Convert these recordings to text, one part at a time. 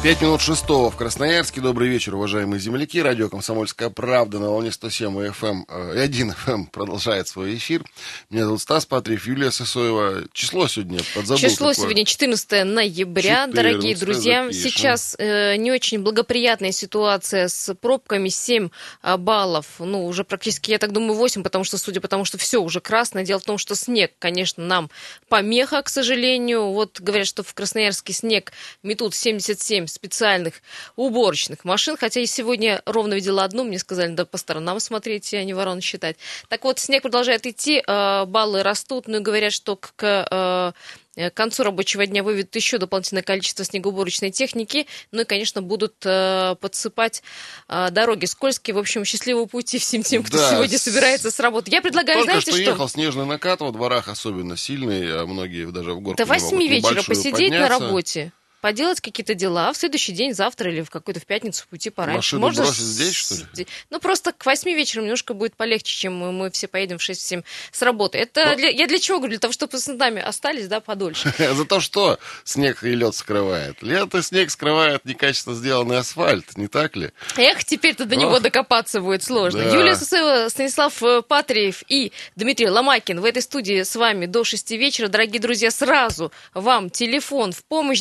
Пять минут шестого в Красноярске. Добрый вечер, уважаемые земляки. Радио «Комсомольская правда» на волне 107 и FM, э, 1 FM продолжает свой эфир. Меня зовут Стас Патриев, Юлия Сысоева. Число сегодня подзабыл. Число какое. сегодня 14 ноября, 14, дорогие друзья. запишем. Сейчас э, не очень благоприятная ситуация с пробками, 7 а, баллов. Ну, уже практически, я так думаю, 8, потому что, судя по тому, что все уже красное. Дело в том, что снег, конечно, нам помеха, к сожалению. Вот говорят, что в Красноярске снег метут 77 специальных уборочных машин, хотя и сегодня ровно видела одну, мне сказали, да по сторонам смотреть, а не ворон считать. Так вот, снег продолжает идти, э, баллы растут, ну и говорят, что к, к, э, к концу рабочего дня выведут еще дополнительное количество снегоуборочной техники, ну и, конечно, будут э, подсыпать э, дороги скользкие. В общем, счастливого пути всем тем, кто Да, сегодня собирается с работы. Я предлагаю, Только знаете что, что? ехал снежный накат, во дворах особенно сильный, а многие даже в горку До восьми вечера посидеть на подняться. работе. Поделать какие-то дела, в следующий день, завтра или в какой-то в пятницу уйти пораньше. Машину бросить с- здесь, что ли? Ну, просто к восьми вечера немножко будет полегче, чем мы, все поедем в 6-7 с работы. Это Но- для- я для чего говорю? Для того, чтобы с нами остались, да, подольше. За то, что снег и лед скрывает. Лед и снег скрывает некачественно сделанный асфальт, не так ли? Эх, теперь-то до него докопаться будет сложно. Юлия Сусева, Станислав э, Патриев и Дмитрий Ломакин в этой студии с вами до 6 вечера. Дорогие друзья, сразу вам телефон в помощь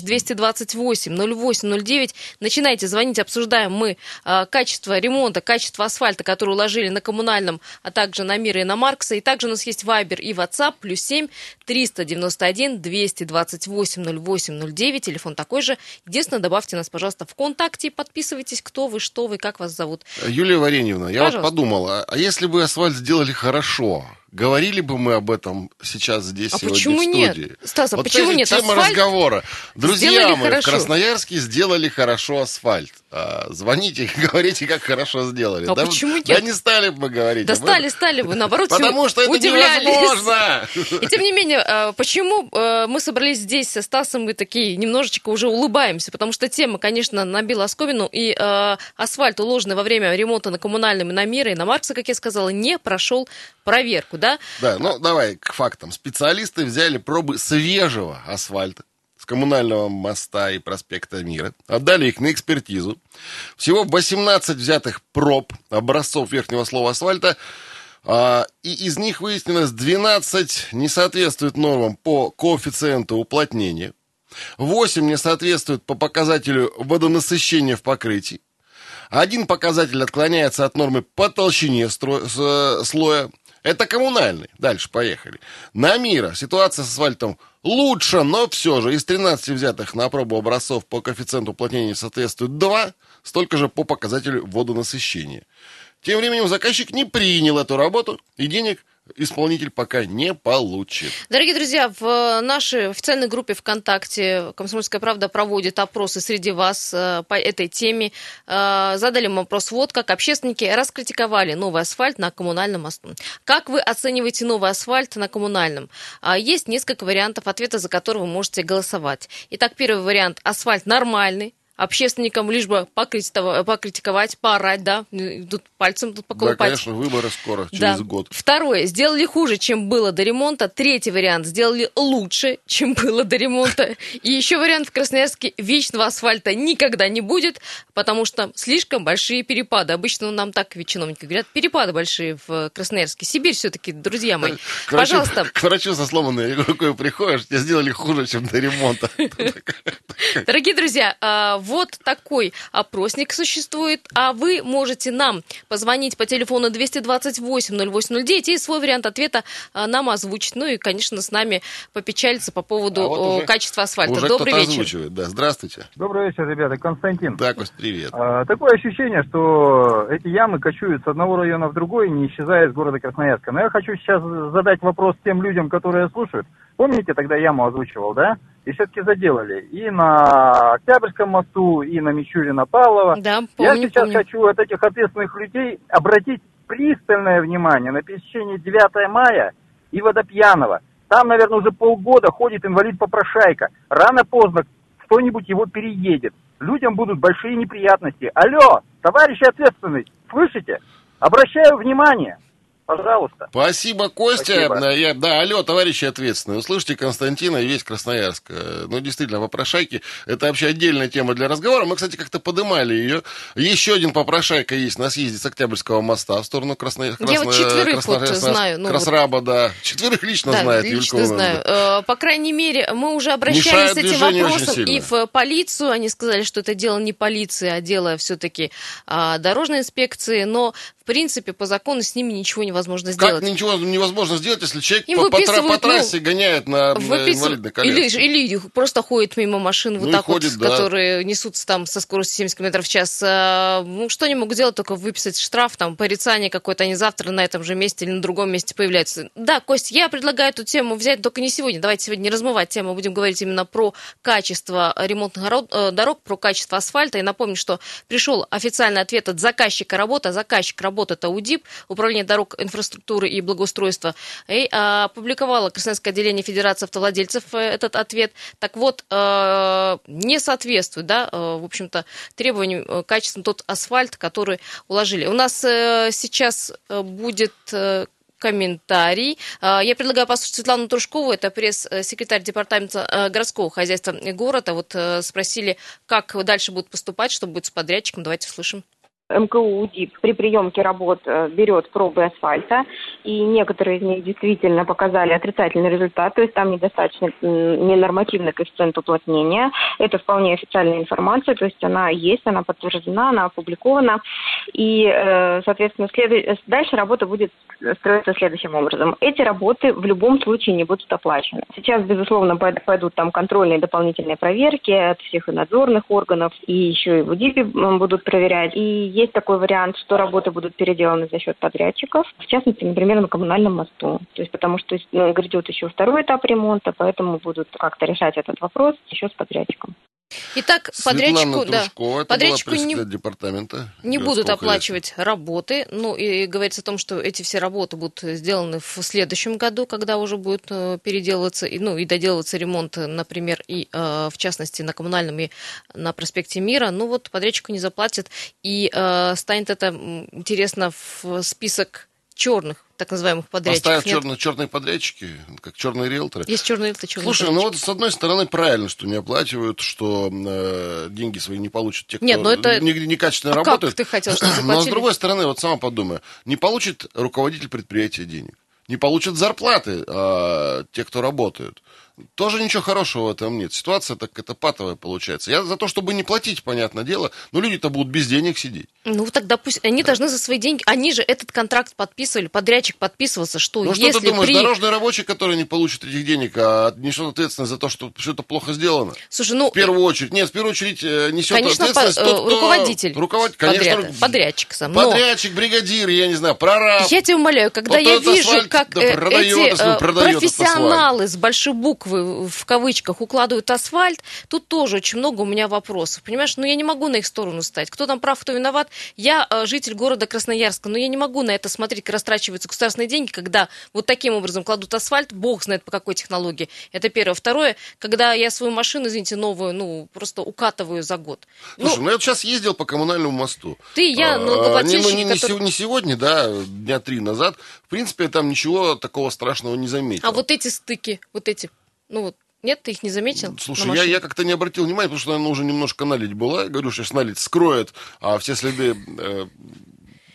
228 0809. Начинайте звонить, обсуждаем мы э, качество ремонта, качество асфальта, который уложили на коммунальном, а также на Мира и на Маркса. И также у нас есть Вайбер и WhatsApp, плюс 7 391 228 0809. Телефон такой же. Единственное, добавьте нас, пожалуйста, в контакте и подписывайтесь, кто вы, что вы, как вас зовут. Юлия Вареньевна, я вот Пожалуйста. подумал, а, а если бы асфальт сделали хорошо, говорили бы мы об этом сейчас здесь А сегодня почему в нет? студии? Стас, а вот почему нет? тема Асфальт разговора. Друзья мои, хорошо. в Красноярске сделали хорошо асфальт. А, звоните и говорите, как хорошо сделали. А да, почему Да нет? не стали бы говорить Да стали, стали бы, наоборот, Потому что это удивлялись. невозможно. И тем не менее, э, почему э, мы собрались здесь со Стасом, мы такие немножечко уже улыбаемся, потому что тема, конечно, набила оскомину, и э, асфальт, уложенный во время ремонта на коммунальном и на Мира, и на Маркса, как я сказала, не прошел проверку, да? Да, ну давай к фактам. Специалисты взяли пробы свежего асфальта коммунального моста и проспекта Мира, отдали их на экспертизу. Всего 18 взятых проб образцов верхнего слоя асфальта, а, и из них выяснилось 12 не соответствует нормам по коэффициенту уплотнения, 8 не соответствует по показателю водонасыщения в покрытии, один показатель отклоняется от нормы по толщине стро- с- слоя. Это коммунальный. Дальше поехали. На мира ситуация с асфальтом лучше, но все же из 13 взятых на пробу образцов по коэффициенту уплотнения соответствует 2, столько же по показателю водонасыщения. Тем временем заказчик не принял эту работу и денег исполнитель пока не получит. Дорогие друзья, в нашей официальной группе ВКонтакте «Комсомольская правда» проводит опросы среди вас э, по этой теме. Э, Задали мы вопрос, вот как общественники раскритиковали новый асфальт на коммунальном мосту. Как вы оцениваете новый асфальт на коммунальном? А, Есть несколько вариантов ответа, за которые вы можете голосовать. Итак, первый вариант – асфальт нормальный, общественникам лишь бы покритиковать, поорать, да, тут пальцем тут Да, поколупать. конечно, выборы скоро, через Да. год. Второе. Сделали хуже, чем было до ремонта. Третий вариант. Сделали лучше, чем было до ремонта. И еще вариант в Красноярске. Вечного асфальта никогда не будет, потому что слишком большие перепады. Обычно нам так ведь чиновники говорят. Перепады большие в Красноярске. Сибирь все-таки, друзья мои. К врачу, Пожалуйста. к врачу со сломанной рукой приходишь, тебе сделали хуже, чем до ремонта. Дорогие друзья, а, вот такой опросник существует, а вы можете нам позвонить по телефону 228-0809 и свой вариант ответа а, нам озвучить. Ну и, конечно, с нами попечалиться по поводу А вот уже- качества асфальта. Уже Добрый кто-то вечер. озвучивает, да. Здравствуйте. Добрый вечер, ребята. Константин. Да, Кость, привет. А, такое ощущение, что эти ямы кочуют с одного района в другой, не исчезая из города Красноярска. Но я хочу сейчас задать вопрос тем людям, которые слушают. Помните, тогда яму озвучивал, да? И все-таки заделали. И на Октябрьском мосту, и на Мичурина-Павлова. Да, Я помню, сейчас помню. хочу от этих ответственных людей обратить пристальное внимание на пересечении 9 мая и Водопьянова. Там, наверное, уже полгода ходит инвалид-попрошайка. Рано-поздно кто-нибудь его переедет. Людям будут большие неприятности. Алло, товарищи ответственный, слышите? Обращаю внимание. Пожалуйста. Спасибо, Костя. Спасибо. Я, да, алло, товарищи ответственные. Услышите Константина и весь Красноярск. Э, Ну, действительно, попрошайки – это вообще отдельная тема для разговора. Мы, кстати, как-то подымали ее. Еще один попрошайка есть на съезде с Октябрьского моста в сторону Красно... Я вот четверых вот знаю, ну, Красраба, да. Четверых лично Да, знает лично Юлька знаю. Ивановна. Э, По крайней мере, мы уже Мешает обращались с этим вопросом сильно. и в полицию. Они сказали, что это дело не полиции, а дело все-таки дорожной инспекции. Но, в принципе, по закону с ними ничего невозможно Как сделать. ничего невозможно сделать, если человек Им по, по по выписывают, ну, трассе гоняет на, на Выписывают- инвалидной коляске? или, или просто ходит мимо машин вот Ну и так ходит, вот, да. которые несутся там со скоростью 70 км в час. А, Ну, что они могут сделать? Только выписать штраф, там, порицание какое-то. Они завтра на этом же месте или на другом месте появляются. Да, Кость, я предлагаю эту тему взять, только не сегодня. Давайте сегодня не размывать тему. Будем говорить именно про качество ремонтных э, дорог, про качество асфальта. И напомню, что пришел официальный ответ от заказчика работы. А заказчик работы это УДИП, Управление дорог, инфраструктуры и благоустройства. И а, опубликовало Красноярское отделение Федерации автовладельцев э, этот ответ. Так вот, э, не соответствует, да, э, в общем-то, требованиям качества тот асфальт, который уложили. У нас сейчас будет комментарий. А, Я предлагаю послушать Светлану Трушкову, это пресс-секретарь департамента городского хозяйства города. Вот спросили, как дальше будут поступать, что будет с подрядчиком. Давайте услышим. МКУ УДИП при приемке работ э, берет пробы асфальта, и некоторые из них действительно показали отрицательный результат, то есть там недостаточно ненормативный коэффициент уплотнения. Это вполне официальная информация, то есть она есть, она подтверждена, она опубликована. И, э, соответственно, следу- дальше работа будет строиться следующим образом. Эти работы в любом случае не будут оплачены. Сейчас, безусловно, пой- пойдут там контрольные дополнительные проверки от всех и надзорных органов, и еще и в УДИПе будут проверять. И есть такой вариант, что работы будут переделаны за счет подрядчиков, в частности, например, на коммунальном мосту. То есть потому что ну, грядет еще второй этап ремонта, поэтому будут как-то решать этот вопрос еще с подрядчиком. Итак, подрядчику, Светлана да, Трушкова, это подрядчику не- департамента. не будут оплачивать работы. Ну, и говорится о том, что эти все работы будут сделаны в следующем году, когда уже будет э, переделываться, и, ну, и доделываться ремонт, например, и э, в частности на коммунальном и на проспекте Мира. Ну, вот подрядчику не заплатят, и э, станет это интересно в список черных, так называемых подрядчиков. Нет? черные, черные подрядчики, как черные риэлторы. Есть черные это черные Слушай, ну подрядчики. вот с одной стороны правильно, что не оплачивают, что э, деньги свои не получат те, кто Нет, ну это- не- некачественно А как работает. ты хотел, чтобы Но с заплатили? другой стороны, вот сама подумай, не получит руководитель предприятия денег, не получат зарплаты а, те, кто работают. Тоже ничего хорошего в этом нет. Ситуация так это патовая получается. Я за то, чтобы не платить, понятное дело, но люди-то будут без денег сидеть. Ну, тогда пусть они должны за свои деньги, они же этот контракт подписывали, подрядчик подписывался, что Ну что если ты думаешь, при... дорожный рабочий, который не получит этих денег, а несет ответственность за то, что что-то плохо сделано? Слушай, ну, В первую очередь, нет, в первую очередь э, несет конечно, по- ответственность э, тот, кто... руководитель, Руководитель, конечно. подряда- подрядчик сам. Но Подрядчик, бригадир, я не знаю, прораб. я тебя умоляю, когда Вот я вижу, как да, э, продает, эти продает профессионалы с большой буквы в кавычках укладывают асфальт, тут тоже очень много у меня вопросов. Понимаешь, ну я не могу на их сторону стать. Кто там прав, кто виноват. Я э, житель города Красноярска, но я не могу на это смотреть, как растрачиваются государственные деньги, когда вот таким образом кладут асфальт, бог знает по какой технологии. Это первое. Второе, когда я свою машину, извините, новую, ну, просто укатываю за год. Слушай, ну, ну я сейчас ездил по коммунальному мосту. ты, я, А, налогоплательщики, не, ну, не, сего- не сегодня, да, дня три назад. В принципе, я там ничего такого страшного не заметил. А вот эти стыки, вот эти, ну вот, нет, ты их не заметил? Слушай, я, я как-то не обратил внимания, потому что, наверное, уже немножко налить была. Я говорю, сейчас налить скроет, а все следы э,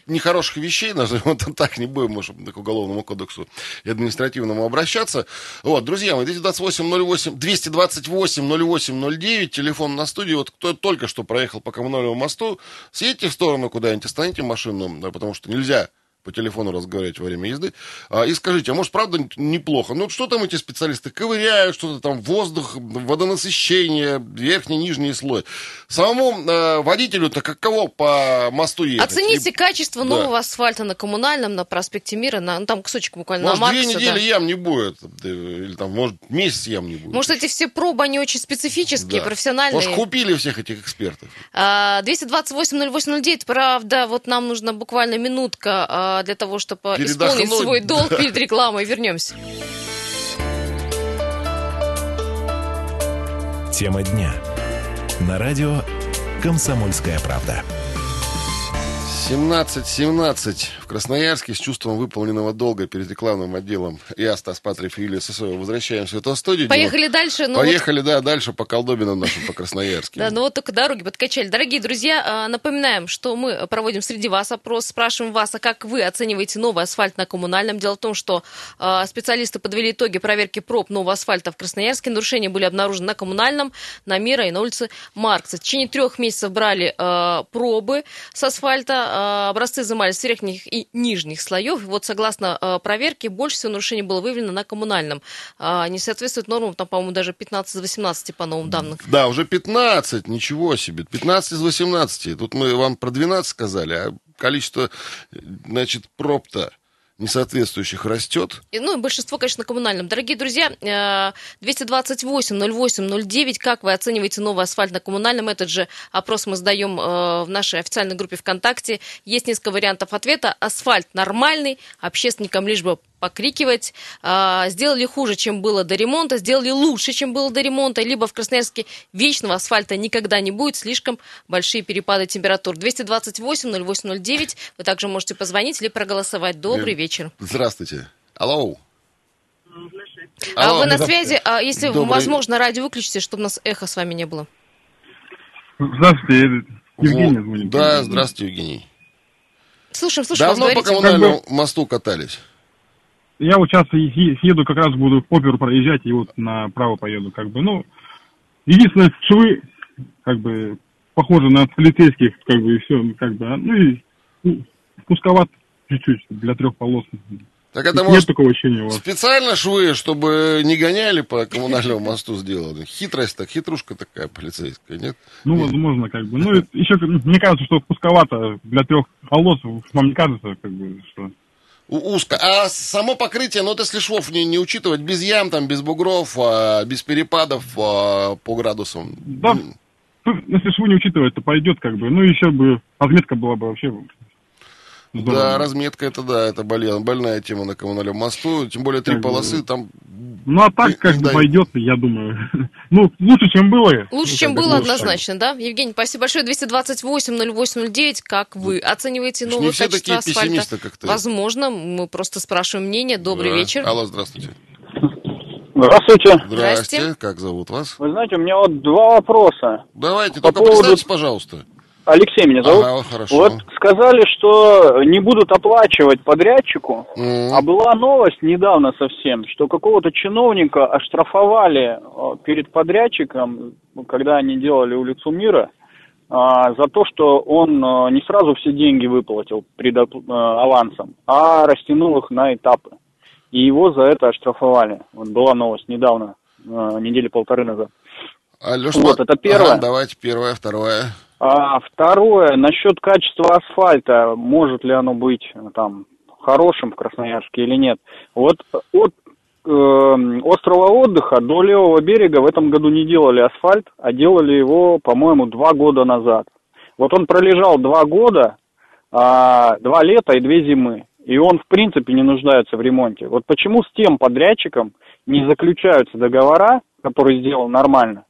нехороших вещей, назовем это так, не будем, может, к уголовному кодексу и административному обращаться. Вот, друзья мои, 228 08, 228 08 09, телефон на студии. Вот кто только что проехал по коммунальному мосту, съедьте в сторону куда-нибудь, остановите машину, да, потому что нельзя по телефону разговаривать во время езды, а, и скажите, а может, правда неплохо? Ну, что там эти специалисты ковыряют, что-то там, воздух, водонасыщение, верхний, нижний слой. Самому э, водителю-то каково по мосту ехать? Оцените И- качество да. нового асфальта на коммунальном, на проспекте Мира, на, ну, там кусочек буквально Может, на две Маркса, недели да. ям не будет, или там, может, месяц ям не будет. Может, эти все пробы, они очень специфические, Да. профессиональные. Может, купили всех этих экспертов. А, 228-08-09, правда, вот нам нужна буквально минутка а, для того, чтобы Передохнуть. исполнить свой долг перед рекламой. Вернемся. Тема дня. На радио «Комсомольская правда». 17-17 в Красноярске с чувством выполненного долга перед рекламным отделом. Я, Стас Патриев Юлия Сысоева возвращаемся в эту студию. Поехали дальше. Ну, Поехали, вот... да, дальше по колдобинам нашим, по Красноярске. Да, ну вот только дороги подкачали. Дорогие друзья, а, напоминаем, что мы проводим среди вас опрос, спрашиваем вас, а как вы оцениваете новый асфальт на коммунальном? Дело в том, что а, специалисты подвели итоги проверки проб нового асфальта в Красноярске. Нарушения были обнаружены на коммунальном, на Мира и на улице Маркса. В течение трех месяцев брали э, пробы с асфальта, э, образцы изымались с верхних и нижних слоев. Вот согласно э, проверке, больше всего нарушений было выявлено на коммунальном. Э, не соответствует нормам, там, по-моему, даже 15 из 18 по новым данным. Да, уже 15, ничего себе. 15 из 18. Тут мы вам про 12 сказали, а количество, значит, проб-то несоответствующих растет. И, ну, большинство, конечно, на коммунальном. Дорогие друзья, 228-08-09, как вы оцениваете новый асфальт на коммунальном? Этот же опрос мы сдаем э, в нашей официальной группе ВКонтакте. Есть несколько вариантов ответа. Асфальт нормальный, общественникам лишь бы покрикивать. А, сделали хуже, чем было до ремонта, сделали лучше, чем было до ремонта, либо в Красноярске вечного асфальта никогда не будет, слишком большие перепады температур. 228-08-09, вы также можете позвонить или проголосовать. Добрый вечер. Здравствуйте. Алло. А Алло. вы на связи, а если Добрый... возможно, радио выключите, чтобы у нас эхо с вами не было. Здравствуйте, Евгений звонит. Да, здравствуйте, Евгений. Слушаем, слушаем. Давно по коммунальному как бы... мосту катались? Я вот сейчас еду, как раз буду оперу проезжать, и вот направо поеду, как бы, ну, единственное, швы, как бы, похожи на полицейских, как бы, и все, как бы, а, ну, и ну, пусковат чуть-чуть для трех полос. Так это, Нет может, такого ощущения у вас. специально швы, чтобы не гоняли по коммунальному мосту сделаны? Хитрость так, хитрушка такая полицейская, нет? Ну, нет. возможно, как бы. Ну, еще, мне кажется, что пусковато для трех полос, вам не кажется, как бы, что узко. А само покрытие, ну, вот если швов не, не учитывать, без ям, там, без бугров, а, без перепадов а, по градусам. Да, если швы не учитывать, то пойдет, как бы. Ну, еще бы разметка была бы вообще Здорово. Да, разметка это да, это больная, больная тема на коммунальном мосту. Тем более три как полосы бы... там. Ну а так как бы пойдет, я думаю. ну, лучше, чем было. Лучше, чем было, однозначно, да? Евгений, спасибо большое. 228-08-09. Как вы оцениваете новое Не все такие асфальта? как-то. Возможно, мы просто спрашиваем мнение. Добрый да. вечер. Алло, здравствуйте. Здравствуйте. Здрасте. Как зовут вас? Вы знаете, у меня вот два вопроса. Давайте, По только поводу... представьтесь, пожалуйста. Алексей меня зовут. Ага, хорошо. Вот сказали, что не будут оплачивать подрядчику, mm. а была новость недавно совсем, что какого-то чиновника оштрафовали э, перед подрядчиком, когда они делали улицу Мира, а, за то, что он э, не сразу все деньги выплатил пред э, авансом, а растянул их на этапы. И его за это оштрафовали. Вот была новость недавно, недели полторы назад. Алеш, вот, это первое. Ага, давайте первое, второе. А второе, насчет качества асфальта, может ли оно быть э, там хорошим в Красноярске или нет. Вот от э, острова отдыха до левого берега в этом году не делали асфальт, а делали его, по-моему, два года назад. Вот он пролежал два года, а, два лета и две зимы. И он, в принципе, не нуждается в ремонте. Вот почему с тем подрядчиком не заключаются договора, которые сделан нормально,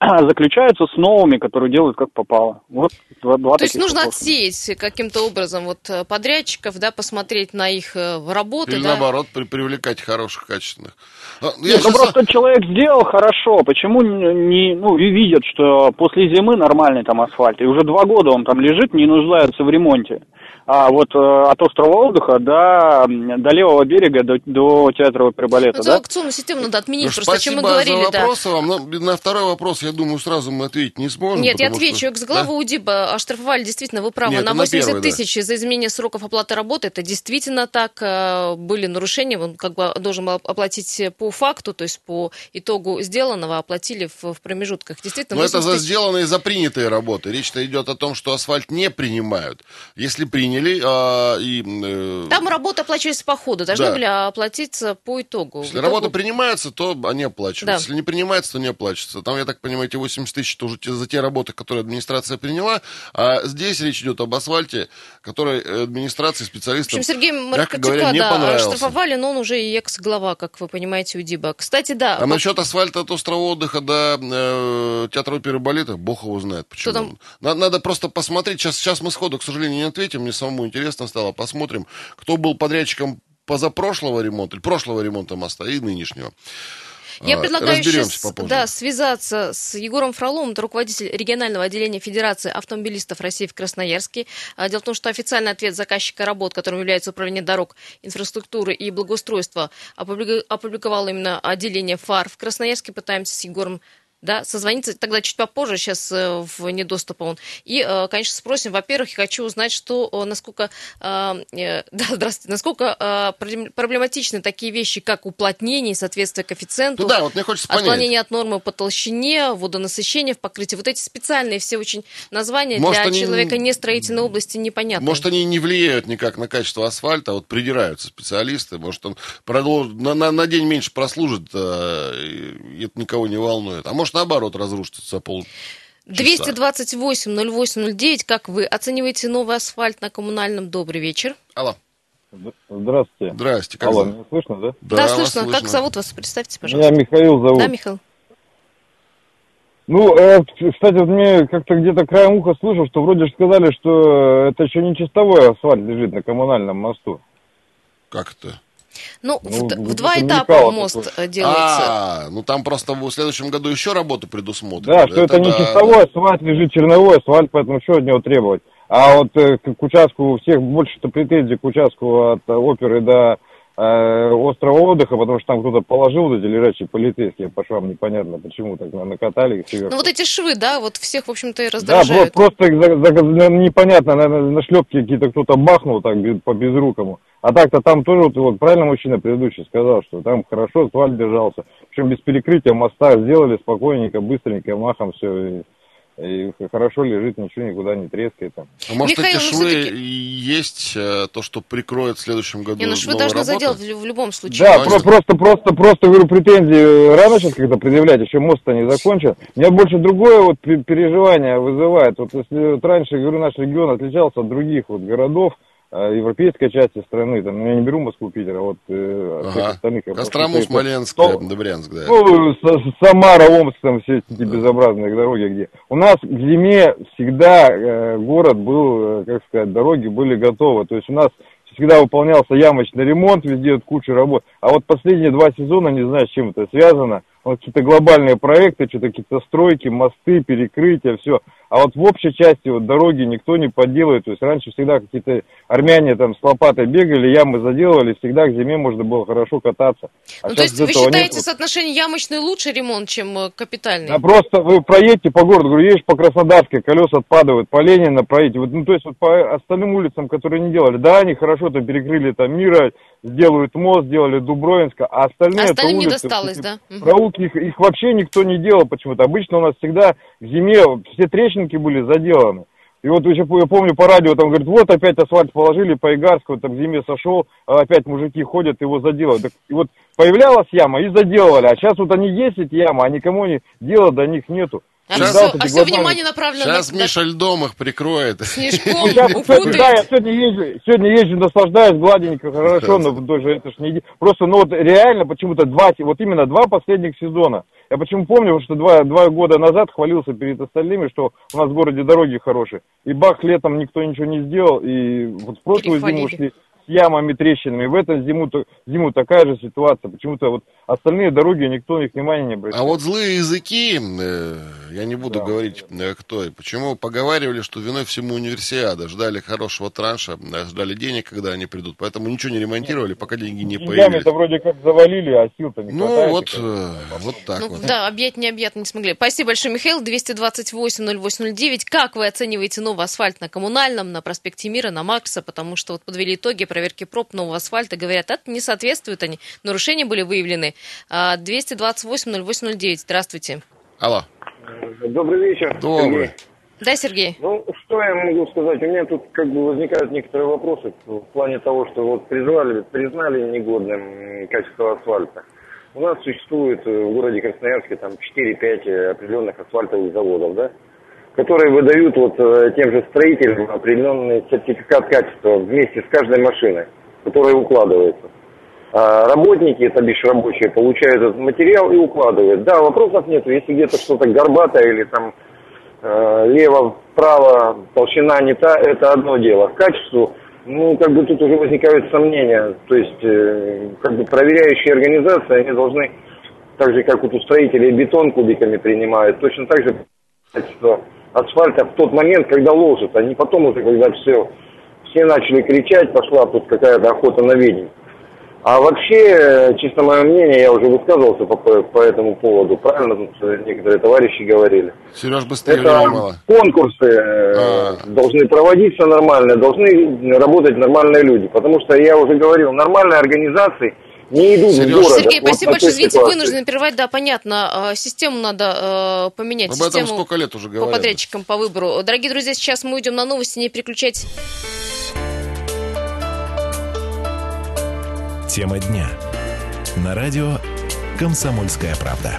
заключаются с новыми, которые делают как попало. Вот два, два То есть нужно вопроса. отсеять каким-то образом вот э, подрядчиков, да, посмотреть на их э, работы. Или да? наоборот, при, привлекать хороших, качественных. А, Нет, ну просто человек сделал хорошо, почему не, ну, видят, что после зимы нормальный там асфальт, и уже два года он там лежит, не нуждается в ремонте а вот э, от острова отдыха до, до левого берега, до, до театра опербалета. Ну, да? аукционную систему надо отменить, ну, просто о чем мы говорили. За вопрос да. вам. Но на второй вопрос, я думаю, сразу мы ответить не сможем. Нет, я отвечу. Что... Экс-главу да? УДИБа оштрафовали, действительно, вы правы, Нет, на 80 на первый, тысяч да. за изменение сроков оплаты работы. Это действительно так. Э, были нарушения, он как бы должен оплатить по факту, то есть по итогу сделанного оплатили в, в промежутках. Действительно, Но это за сделанные, за принятые работы. Речь-то идет о том, что асфальт не принимают. Если приняли, приняли. А, и, э, Там работа оплачивается по ходу, должны да. были оплатиться по итогу. Если итогу... работа принимается, то они оплачиваются. Да. Если не принимается, то не оплачивается. Там, я так понимаю, понимаете, 80 тысяч это уже те- за те работы, которые администрация приняла, а здесь речь идет об асфальте, который администрации, В специалистам, общем, Сергей мягко говоря, не да, понравился. оштрафовали, но он уже и экс-глава, как вы понимаете, у ДИБа. Кстати, да, А по- насчет асфальта от острова отдыха до э, театра оперы балета, бог его знает почему. там? Надо, надо просто посмотреть. Сейчас, сейчас мы сходу, к сожалению, не ответим. Мне самому интересно стало. Посмотрим, кто был подрядчиком позапрошлого ремонта, или прошлого ремонта моста и нынешнего. Я А, предлагаю сейчас попозже. да, связаться с Егором Фроловым, это руководитель регионального отделения Федерации автомобилистов России в Красноярске. А, Дело в том, что официальный ответ заказчика работ, которым является управление дорог, инфраструктуры и благоустройства, опубликовало именно отделение ФАР в Красноярске. Пытаемся с Егором да, созвониться тогда чуть попозже, сейчас э, в недоступа он. И, э, конечно, спросим, во-первых, я хочу узнать, что, э, насколько, да, здравствуйте, насколько проблем- проблематичны такие вещи, как уплотнение, соответствие коэффициенту, Ну да, вот мне хочется понять. отклонение от нормы по толщине, водонасыщение в покрытии. Вот эти специальные все очень названия Может, для они- человека не строительной области непонятны. Может, они не влияют никак на качество асфальта, а вот придираются специалисты. Может, он продолжит, на, на- на день меньше прослужит, и это никого не волнует. А может, наоборот, разрушится за пол... 228-08-09, как вы оцениваете новый асфальт на коммунальном? Добрый вечер. Алло, Здравствуйте. здрасте. Как Алло, меня слышно, да? Да, вас слышно. Как зовут вас? Представьте, Меня пожалуйста. Михаил зовут. Да, Михаил? Ну, э, кстати, вот мне как-то где-то краем уха слышал, что вроде же сказали, что это еще не чистовой асфальт лежит на коммунальном мосту. Как это? Ну, Ну, в, в это два этапа мост такое. э, делается. А, ну там просто в следующем году еще работы предусмотрены. Да, что это, не да, чистовой асфальт, лежит черновой асфальт, поэтому что от него требовать? А вот э, к, к участку, у всех больше-то претензий к участку от э, оперы до э, острова отдыха, потому что там кто-то положил вот эти лежачие полицейские по швам, непонятно почему, так на- накатали их сверху. Ну, вот эти швы, да, вот всех, в общем-то, и Да, раздражают. про- просто наверное, непонятно, наверное, на шлепке какие-то кто-то бахнул так по безрукому. А так-то там тоже, вот, вот правильно мужчина предыдущий сказал, что там хорошо асфальт держался. Причем без перекрытия моста сделали спокойненько, быстренько, махом все. И, хорошо лежит, ничего никуда не трескает там. А может, Михаил, эти ну, швы всё-таки- и есть э, то, что прикроет в следующем году Не, ну швы должны работа? заделать в, любом случае. Да, Ну, про- просто, просто, просто, говорю, претензии рано сейчас когда предъявлять, еще мост-то не закончен. Меня больше другое вот пе- переживание вызывает. Вот если вот раньше, говорю, наш регион отличался от других вот городов, э, европейской части страны, там, я не беру Москву, Питер, а вот э, от всех Ага. остальных. Кострому, Смоленск, Ну, да, Брянск, да. ну, Самара, Омск, там все эти безобразные дороги, где. У нас к зиме всегда э, город был, э, как сказать, дороги были готовы. То есть у нас всегда выполнялся ямочный ремонт, везде вот куча работ. А вот последние два сезона, не знаю, с чем это связано, вот какие-то глобальные проекты, что-то какие-то стройки, мосты, перекрытия, все. А вот в общей части вот дороги никто не подделывает. То есть раньше всегда какие-то армяне там с лопатой бегали, ямы заделывали, всегда к зиме можно было хорошо кататься. А Ну, то есть вы считаете нету. соотношение ямочный лучше ремонт, чем э, капитальный? Да просто вы проедете по городу, говорю, едешь по Краснодарской, колеса отпадают, по Ленина проедете. Вот, ну, то есть вот по остальным улицам, которые не делали, да, они хорошо там перекрыли там Мира, сделают мост, сделали Дубровинска, а остальные это Остальным не улицы, досталось, эти да? Проулки, их, их вообще никто не делал почему-то. Обычно у нас всегда к зиме все трещинки были заделаны. И вот еще я помню по радио, там говорят, вот опять асфальт положили по Игарскому, там к зиме сошел, а опять мужики ходят, его заделают. Так, и вот появлялась яма и заделывали, а сейчас вот они есть эти ямы, а никому не, дела до них нету. А Сейчас- все, вот эти все внимание направлено Сейчас на, Миша льдом их прикроет. снежком, Ну, укутает. да, я сегодня езжу, сегодня езжу, наслаждаюсь гладенько, хорошо, но тоже это ж не... Просто, ну вот реально почему-то два, вот именно два последних сезона. Я почему помню, что два, два года назад хвалился перед остальными, что у нас в городе дороги хорошие. И бах, летом никто ничего не сделал, и вот в прошлую зиму Перехвалили. С ямами, трещинами. В этом зиму, зиму такая же ситуация. Почему-то вот остальные дороги никто них внимания не обращает. А вот злые языки, э, я не буду Да. говорить, э, кто и почему, поговаривали, что виной всему универсиада. Ждали хорошего транша, э, ждали денег, когда они придут. Поэтому ничего не ремонтировали, пока деньги не появились. Деньгами-то вроде как завалили, а сил-то не Ну, хватает. вот, как-то. вот так Ну, вот. да, объять необъятно не смогли. Спасибо большое, Михаил. 228-0809. Как вы оцениваете новый асфальт на Коммунальном, на проспекте Мира, на Маркса? Потому что вот подвели итоги проверки проб нового асфальта. Говорят, это не соответствует они. Нарушения были выявлены. А, 228-0809. Здравствуйте. Алло, Добрый вечер. добрый. Сергей. Да, Сергей? Ну, что я могу сказать? У меня тут как бы возникают некоторые вопросы в плане того, что вот призвали, признали негодным качество асфальта. у нас существует в городе Красноярске там 4-5 определенных асфальтовых заводов, да, которые выдают вот э, тем же строителям определенный сертификат качества вместе с каждой машиной, которая укладывается. А работники, то бишь рабочие, получают этот материал и укладывают. Да, вопросов нет. Если где-то что-то горбатое или там э, лево-вправо, толщина не та, это одно дело. К качеству, ну, как бы тут уже возникают сомнения. То есть, э, как бы проверяющие организации, они должны, так же, как вот у строителей бетон кубиками принимают, точно так же качество асфальта в тот момент, когда ложат, а не потом уже, когда все, все начали кричать, пошла тут какая-то охота на ведень. А вообще, чисто мое мнение, я уже высказывался по, по, этому поводу, правильно тут некоторые товарищи говорили. Сереж, быстрее Это мало. конкурсы э, А. должны проводиться нормально, должны работать нормальные люди. Потому что я уже говорил, нормальные организации не идут Серёж, в город. Сергей, вот спасибо большое. Извините, ситуации. вынуждены прервать. Да, понятно. Э, Систему надо э, поменять. Об этом систему сколько лет уже по говорят. подрядчикам по выбору. Дорогие друзья, сейчас мы уйдем на новости. Не переключайтесь. Тема дня. На радио «Комсомольская правда».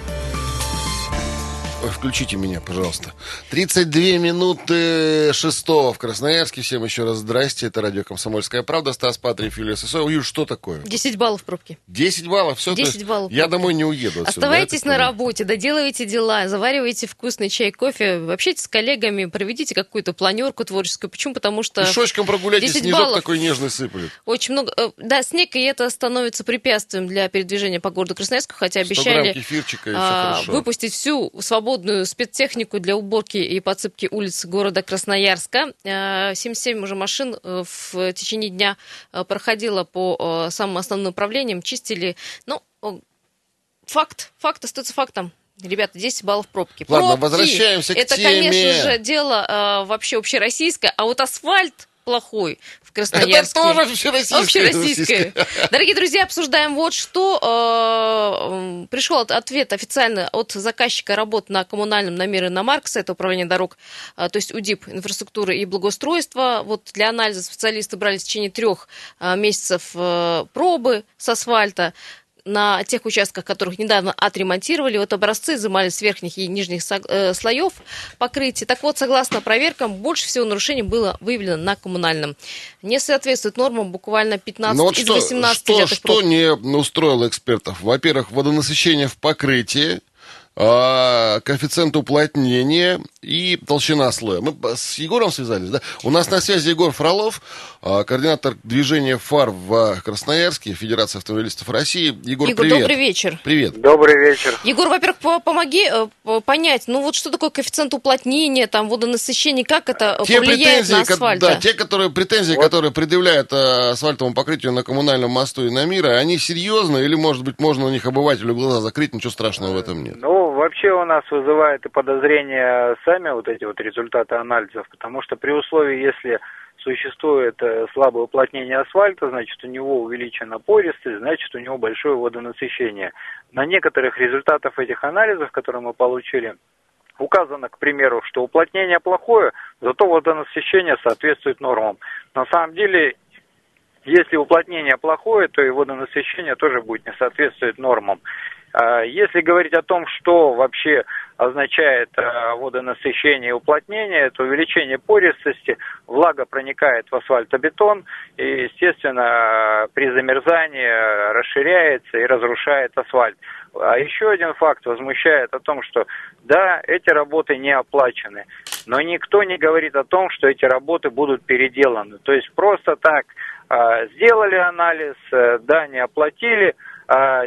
Включите меня, пожалуйста. 32 минуты шестого в Красноярске. Всем еще раз здрасте. Это радио «Комсомольская правда». Стас Патриев, Юлия Сысоева. Юр, что такое? 10 баллов в пробке. 10 баллов? Все, 10 баллов. Я домой не уеду. отсюда, Оставайтесь да, на работе, доделывайте дела, заваривайте вкусный чай, кофе, общайтесь с коллегами, проведите какую-то планерку творческую. Почему? Потому что Пешочком прогуляйтесь, 10 снежок баллов. такой нежный сыплет. очень много... э, Да, снег, и это становится препятствием для передвижения по городу Красноярску, хотя 100 грамм обещали а, выпустить всю свободную спецтехнику для уборки и подсыпки улиц города Красноярска. А, 77 уже машин э, в течение дня э, проходило по э, самым основным направлениям, чистили. Ну, о, факт, факт остается фактом. Ребята, 10 баллов пробки. Ладно, Пробки возвращаемся к Это, теме. конечно же, дело э, вообще общероссийское, а вот асфальт плохой в Красноярске. Это тоже общероссийское. Общероссийское. Дорогие друзья, обсуждаем вот что. Э, Пришел от- ответ официально от заказчика работ на коммунальном на Мир и на Маркса, это управление дорог, э, то есть УДИП, инфраструктуры и благоустройства. Вот для анализа специалисты брали в течение трех э, месяцев пробы с асфальта на тех участках, которых недавно отремонтировали. Вот образцы изымали с верхних и нижних э, слоев покрытия. Так вот, согласно проверкам, больше всего нарушений было выявлено на коммунальном. Не соответствует нормам буквально 15 Ну вот из что, 18 что, что проб. не устроило экспертов? Во-первых, водонасыщение в покрытии, а, коэффициент уплотнения и толщина слоя. Мы с Егором связались, да? У нас на связи Егор Фролов, а, координатор движения ФАР в Красноярске, Федерация автомобилистов России. Егор, Егор, привет. добрый вечер. Привет. Добрый вечер. Егор, во-первых, по- помоги э, по- понять, ну вот что такое коэффициент уплотнения, там водонасыщение, как это э, Те повлияет претензии, на асфальт? да, те, которые претензии, Вот. которые предъявляют э, асфальтовому покрытию на коммунальном мосту и на Мира, они серьезные или, может быть, можно на них обывателю глаза закрыть, ничего страшного в этом нет? Ну, вообще у нас вызывает и подозрения сами вот эти вот результаты анализов, потому что при условии, если существует э, слабое уплотнение асфальта, значит, у него увеличена пористость, значит, у него большое водонасыщение. На некоторых результатах этих анализов, которые мы получили, указано, к примеру, что уплотнение плохое, зато водонасыщение соответствует нормам. На самом деле, если уплотнение плохое, то и водонасыщение тоже будет не соответствовать нормам. А, Если говорить о том, что вообще означает а, водонасыщение и уплотнение, это увеличение пористости, влага проникает в асфальтобетон и, естественно, при замерзании расширяется и разрушает асфальт. А еще один факт возмущает о том, что да, эти работы не оплачены, но никто не говорит о том, что эти работы будут переделаны. То есть просто так а, сделали анализ, э, да, не оплатили,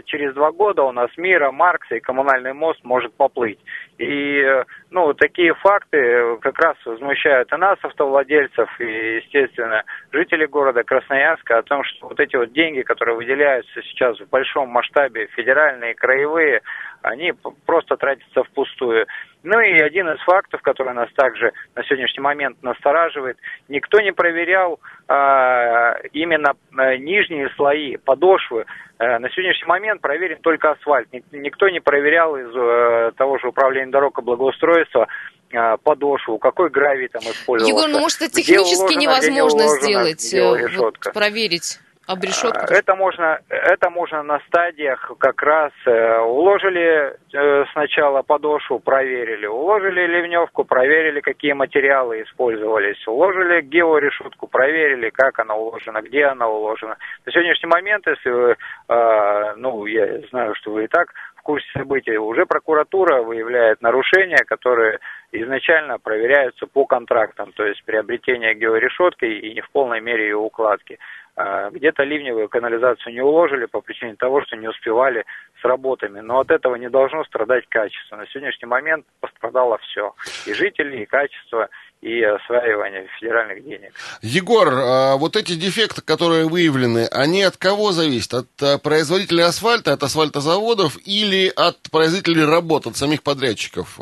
через два года у нас Мира, Маркс и коммунальный мост может поплыть. И, э, ну, такие факты э, как раз возмущают и нас, автовладельцев, и, естественно, жителей города Красноярска о том, что вот эти вот деньги, которые выделяются сейчас в большом масштабе, федеральные, краевые, они просто тратятся впустую. Ну и один из фактов, который нас также на сегодняшний момент настораживает, никто не проверял а, именно а, нижние слои, подошвы. Э, На сегодняшний момент проверен только асфальт. Ник- Никто не проверял из э, того же управления дорог и благоустройства э, подошву, какой гравий там использовался. Егор, ну может это технически не невозможно уложена, сделать, вот, проверить Обрешетку? Это можно, это можно на стадиях как раз э, уложили э, сначала подошву, проверили, уложили ливневку, проверили, какие материалы использовались, уложили георешетку, проверили, как она уложена, где она уложена. На сегодняшний момент, если вы, э, ну, я знаю, что вы и так в курсе событий, уже прокуратура выявляет нарушения, которые изначально проверяются по контрактам, то есть приобретение георешетки и не в полной мере ее укладки. А, где-то ливневую канализацию не уложили по причине того, что не успевали с работами. Но от этого не должно страдать качество. На сегодняшний момент пострадало все. И жители, и качество, и осваивание федеральных денег. Егор, а вот эти дефекты, которые выявлены, они от кого зависят? От производителей асфальта, от асфальтозаводов или от производителей работ, от самих подрядчиков?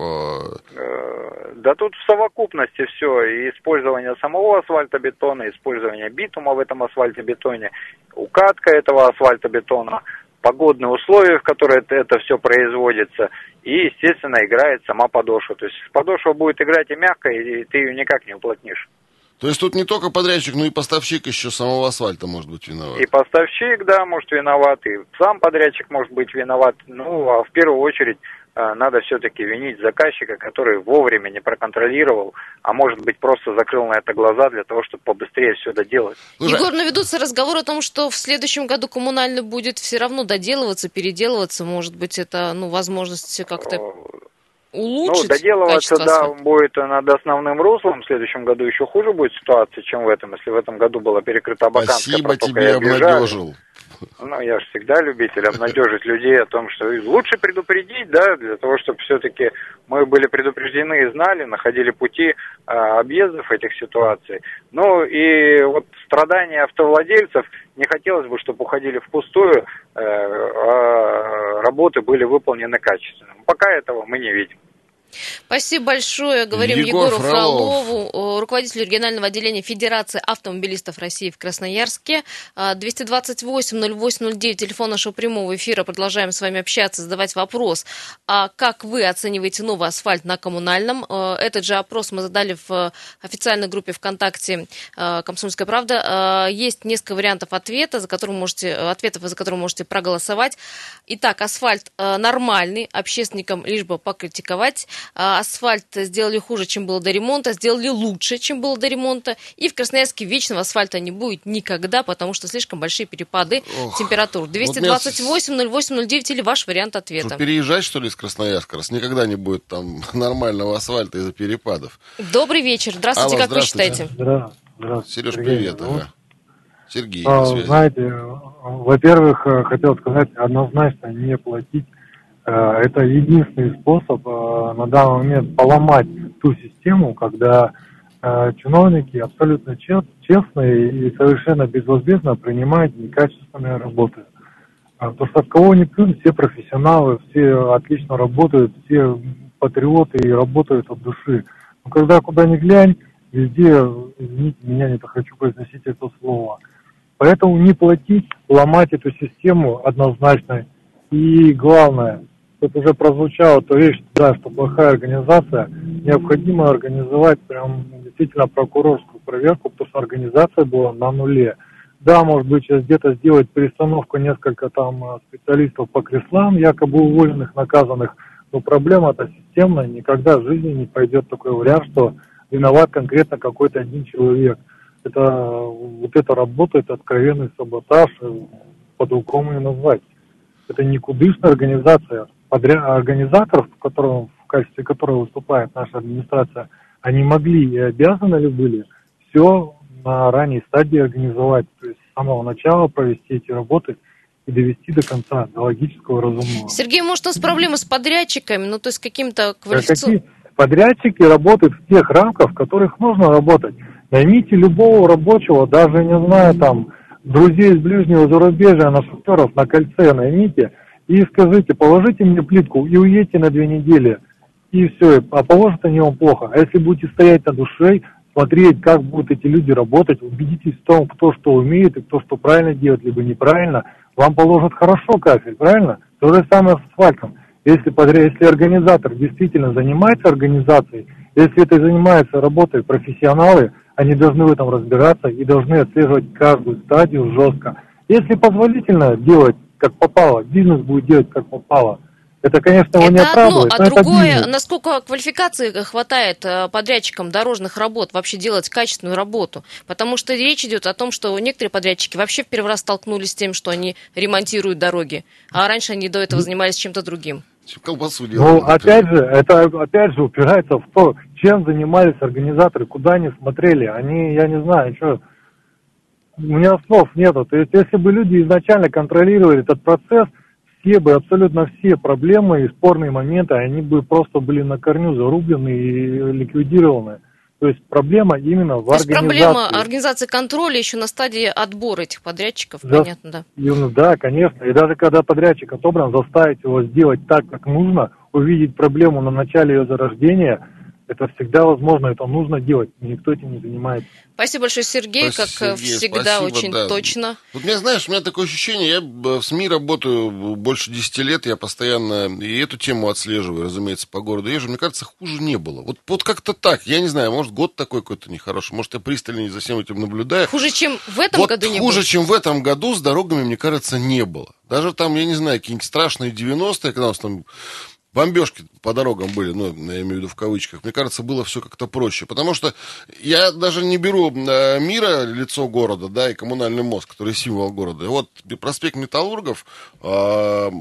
Да тут в совокупности все. И использование самого асфальтобетона, использование битума в этом асфальтобетоне, укатка этого асфальтобетона, погодные условия, в которые это, это все производится, и, естественно, играет сама подошва. То есть подошва будет играть и мягко, и ты ее никак не уплотнишь. То есть тут не только подрядчик, но и поставщик еще самого асфальта может быть виноват. И поставщик, да, может виноват, и сам подрядчик может быть виноват. Ну, а в первую очередь надо все-таки винить заказчика, который вовремя не проконтролировал, а может быть просто закрыл на это глаза для того, чтобы побыстрее все доделать. Егор, но ведутся разговоры о том, что в следующем году коммунальный будет все равно доделываться, переделываться, может быть, это ну, возможность как-то э, улучшить Ну, доделываться, да, будет над основным руслом. В следующем году еще хуже будет ситуация, чем в этом. Если в этом году была перекрыта Абаканская Спасибо тебе, обнадежил. Ну, я же всегда любитель обнадежить людей о том, что лучше предупредить, да, для того, чтобы все-таки мы были предупреждены и знали, находили пути а, объездов этих ситуаций. Ну, и вот страдания автовладельцев не хотелось бы, чтобы уходили впустую, э, а работы были выполнены качественно. Пока этого мы не видим. Спасибо большое. Говорим Егор Егору Фролов. Фролову, руководителю регионального отделения Федерации автомобилистов России в Красноярске. 228-08-09, телефон нашего прямого эфира. Продолжаем с вами общаться, задавать вопрос. А как вы оцениваете новый асфальт на коммунальном? А, этот же опрос мы задали в официальной группе ВКонтакте а, «Комсомольская правда». А, есть несколько вариантов ответа, за которым можете, ответов, за которые можете проголосовать. Итак, асфальт нормальный, общественникам лишь бы покритиковать. А, асфальт сделали хуже, чем было до ремонта, сделали лучше, чем было до ремонта. И в Красноярске вечного асфальта не будет никогда, потому что слишком большие перепады Ох, температур. 228 08 09 или ваш вариант ответа. Что, переезжать, что ли, из Красноярска, раз никогда не будет там нормального асфальта из-за перепадов. Добрый вечер. Здравствуйте, Алло, как здравствуйте. вы считаете? Здравствуйте. Сереж, привет. Ага. Сергей, а, Знаете, во-первых, э, хотел сказать, однозначно не платить это единственный способ э, на данный момент поломать ту систему, когда э, чиновники абсолютно честные и совершенно безвозмездно принимают некачественные работы. Потому что от кого ни плюнь, все профессионалы, все отлично работают, все патриоты и работают от души. Но когда куда ни глянь, везде, извините меня, не хочу произносить это слово. Поэтому не платить, ломать эту систему однозначно. И главное, тут уже прозвучало то вещь, да, что плохая организация, необходимо организовать прям действительно прокурорскую проверку, потому что организация была на нуле. Да, может быть, сейчас где-то сделать перестановку несколько там э, специалистов по креслам, якобы уволенных, наказанных, но проблема-то системная, никогда в жизни не пойдет такой вариант, что виноват конкретно какой-то один человек. Это вот это откровенный саботаж, э, по-другому не назвать. Это никудышная организация подряд, организаторов, в, котором, в качестве которого выступает наша администрация, они могли и обязаны ли были все на ранней стадии организовать, то есть с самого начала провести эти работы и довести до конца, до логического разумного. Сергей, может, у нас проблемы с подрядчиками, ну, то есть каким-то квалификационным... Подрядчики работают в тех рамках, в которых нужно работать. Наймите любого рабочего, даже, не знаю, там, друзей из ближнего зарубежья, на шоферов на кольце наймите – и скажите, положите мне плитку и уедьте на две недели, и все, а положат они вам плохо. А если будете стоять над душой, смотреть, как будут эти люди работать, убедитесь в том, кто что умеет и кто что правильно делает, либо неправильно, вам положат хорошо кафель, правильно? То же самое с асфальтом. Если, если организатор действительно занимается организацией, если это занимается работой профессионалы, они должны в этом разбираться и должны отслеживать каждую стадию жестко. Если позволительно делать как попало, бизнес будет делать как попало, это, конечно, его это не оправдывает. одно, а другое, бизнес. насколько квалификации хватает э, подрядчикам дорожных работ вообще делать качественную работу. Потому что речь идет о том, что некоторые подрядчики вообще в первый раз столкнулись с тем, что они ремонтируют дороги, а раньше они до этого занимались чем-то другим. Колбасу Ну, опять же, это опять же упирается в то, чем занимались организаторы, куда они смотрели. Они, я не знаю, что... У меня слов нету. То есть, если бы люди изначально контролировали этот процесс, все бы, абсолютно все проблемы и спорные моменты, они бы просто были на корню зарублены и ликвидированы. То есть проблема именно в То есть организации. проблема организации контроля еще на стадии отбора этих подрядчиков, Да. понятно, да. Да, конечно. И даже когда подрядчик отобран, заставить его сделать так, как нужно, увидеть проблему на начале ее зарождения, это всегда возможно, это нужно делать. и Никто этим не занимается. Спасибо большое, Сергей, как Спасибо, э, Сергей, всегда, спасибо, очень да. точно. Вот меня, знаешь, у меня такое ощущение, я в СМИ работаю больше 10 лет, я постоянно и эту тему отслеживаю, разумеется, по городу езжу. Мне кажется, хуже не было. Вот, вот как-то так, я не знаю, может, год такой какой-то нехороший, может, я пристально за всем этим наблюдаю. Хуже, чем в этом вот году не хуже, было. чем в этом году с дорогами, мне кажется, не было. Даже там, я не знаю, какие-нибудь страшные 90-е, когда у нас там бомбежки по дорогам были, ну, я имею в виду в кавычках, мне кажется, было все как-то проще. Потому что я даже не беру э, мира, лицо города, да, и коммунальный мост, который символ города. И вот проспект Металлургов, э,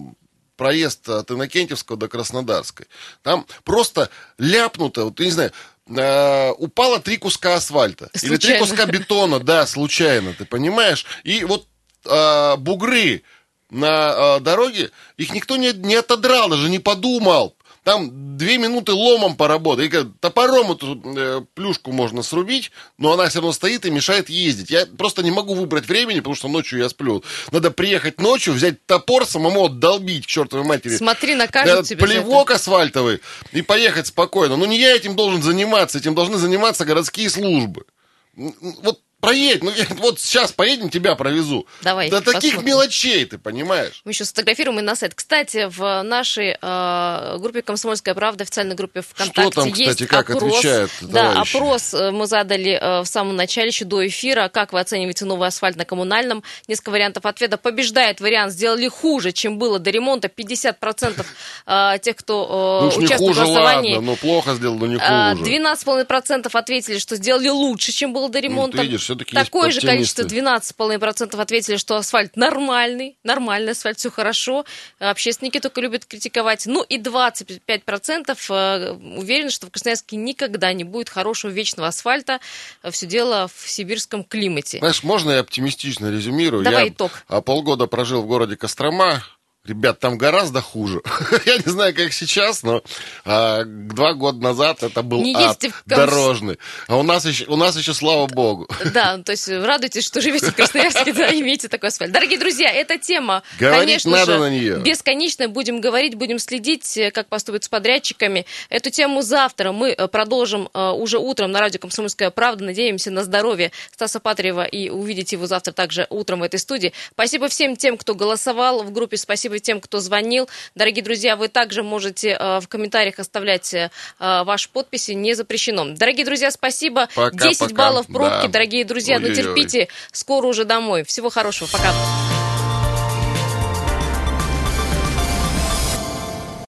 проезд от Иннокентьевского до Краснодарской. Там просто ляпнуто, вот, я не знаю, э, упало три куска асфальта. Или три Случайно. куска бетона, да, случайно, ты понимаешь? И вот э, бугры на э, дороге, их никто не, не отодрал, даже не подумал. Там две минуты ломом поработать. И топором эту э, плюшку можно срубить, но она все равно стоит и мешает ездить. Я просто не могу выбрать времени, потому что ночью я сплю. Надо приехать ночью, взять топор, самому отдолбить к чертовой матери. Смотри, накажут Этот тебя за это. плевок асфальтовый и поехать спокойно. Ну, не я этим должен заниматься, этим должны заниматься городские службы. Вот проедь, ну, я- вот сейчас поедем, тебя провезу. Давай, До таких посмотрим. мелочей, ты понимаешь? Мы еще сфотографируем и на сайт. Кстати, в нашей э, группе «Комсомольская правда», официальной группе ВКонтакте, там, кстати, есть как опрос. отвечают Да, товарищи? опрос э, мы задали э, в самом начале, еще до эфира. Как вы оцениваете новый асфальт на коммунальном? Несколько вариантов ответа. Побеждает вариант «Сделали хуже, чем было до ремонта». 50% э, тех, кто э, ну участвует хуже, в голосовании. ладно, ну плохо сделал, но не А, хуже. 12,5% ответили, что сделали лучше, чем было до ремонта. Ну, ты видишь, всё-таки есть Такое же количество, оптимисты. 12,5% ответили, что асфальт нормальный, нормальный асфальт, все хорошо. Общественники только любят критиковать. Ну и 25% э, уверены, что в Красноярске никогда не будет хорошего вечного асфальта. Все дело в сибирском климате. Знаешь, можно я оптимистично резюмирую? Давай я итог. а, полгода прожил в городе Кострома. Ребят, там гораздо хуже. Я не знаю, как сейчас, но а, два года назад это был Не ад в дорожный. А у нас еще, у нас еще, слава богу. Да, то есть радуйтесь, что живете в Красноярске, да, имеете такой асфальт. Дорогие друзья, эта тема, Говорить конечно надо же, на неё. бесконечная. Будем говорить, будем следить, э, как поступят с подрядчиками. Эту тему завтра мы э, продолжим э, уже утром на радио «Комсомольская правда». Надеемся на здоровье Стаса Патриева и увидеть его завтра также утром в этой студии. Спасибо всем тем, кто голосовал в группе, спасибо тем, кто звонил. Дорогие друзья, вы также можете э, в комментариях оставлять э, ваши подписи, не запрещено. Дорогие друзья, спасибо. Пока, 10 пока. баллов пробки, Да. дорогие друзья, но Ой-ой-ой. терпите, скоро уже домой. Всего хорошего, пока.